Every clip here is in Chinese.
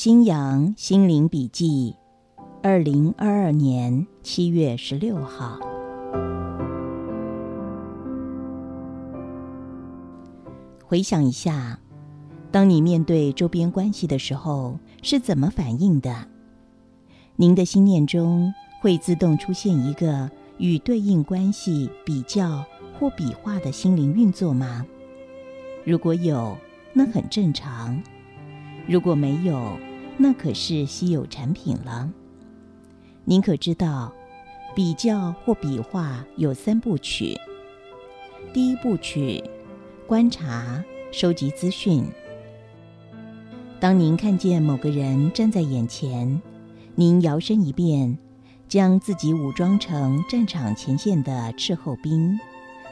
新阳心灵笔记，二零二二年七月十六号。回想一下，当你面对周边关系的时候，是怎么反应的？您的心念中会自动出现一个与对应关系比较或比划的心灵运作吗？如果有，那很正常；如果没有，那可是稀有产品了。您可知道，比较或比划有三部曲。第一部曲，观察、收集资讯。当您看见某个人站在眼前，您摇身一变，将自己武装成战场前线的斥候兵，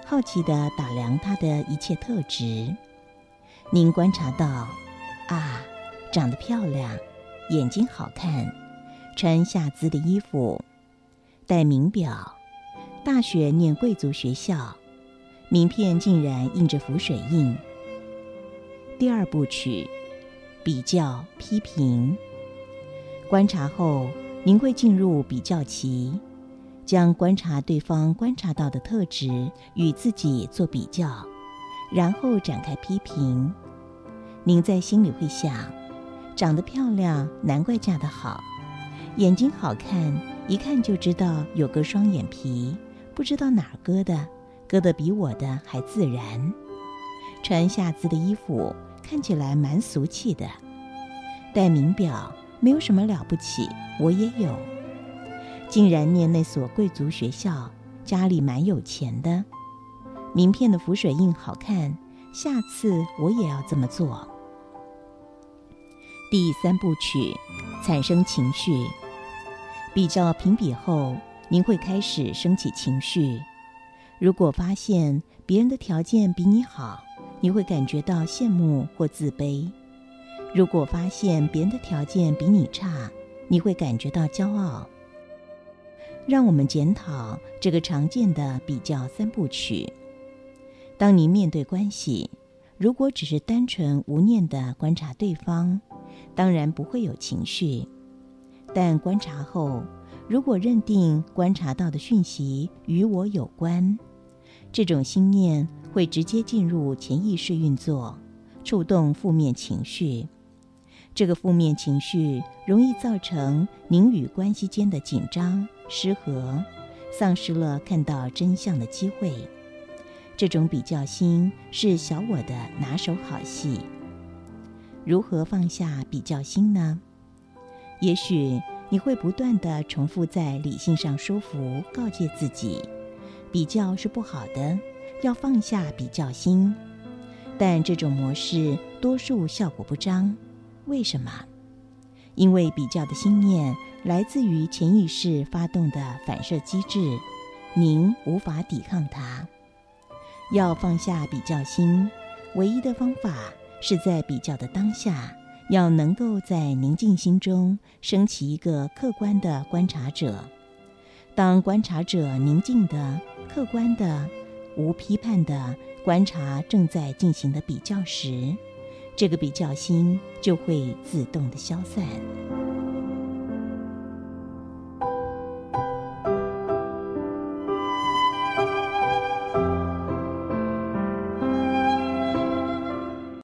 好奇地打量他的一切特质。您观察到，啊，长得漂亮。眼睛好看，穿夏姿的衣服，戴名表，大学念贵族学校，名片竟然印着浮水印。第二部曲，比较批评。观察后，您会进入比较期，将观察对方观察到的特质与自己做比较，然后展开批评。您在心里会想。长得漂亮，难怪嫁得好；眼睛好看，一看就知道有个双眼皮，不知道哪儿割的，割得比我的还自然。穿夏姿的衣服，看起来蛮俗气的。戴名表，没有什么了不起，我也有。竟然念那所贵族学校，家里蛮有钱的。名片的浮水印好看，下次我也要这么做。第三部曲，产生情绪。比较评比后，您会开始升起情绪。如果发现别人的条件比你好，你会感觉到羡慕或自卑；如果发现别人的条件比你差，你会感觉到骄傲。让我们检讨这个常见的比较三部曲。当您面对关系，如果只是单纯无念的观察对方，当然不会有情绪，但观察后，如果认定观察到的讯息与我有关，这种心念会直接进入潜意识运作，触动负面情绪。这个负面情绪容易造成您与关系间的紧张、失和，丧失了看到真相的机会。这种比较心是小我的拿手好戏。如何放下比较心呢？也许你会不断的重复在理性上说服、告诫自己，比较是不好的，要放下比较心。但这种模式多数效果不彰。为什么？因为比较的心念来自于潜意识发动的反射机制，您无法抵抗它。要放下比较心，唯一的方法。是在比较的当下，要能够在宁静心中升起一个客观的观察者。当观察者宁静的、客观的、无批判的观察正在进行的比较时，这个比较心就会自动的消散。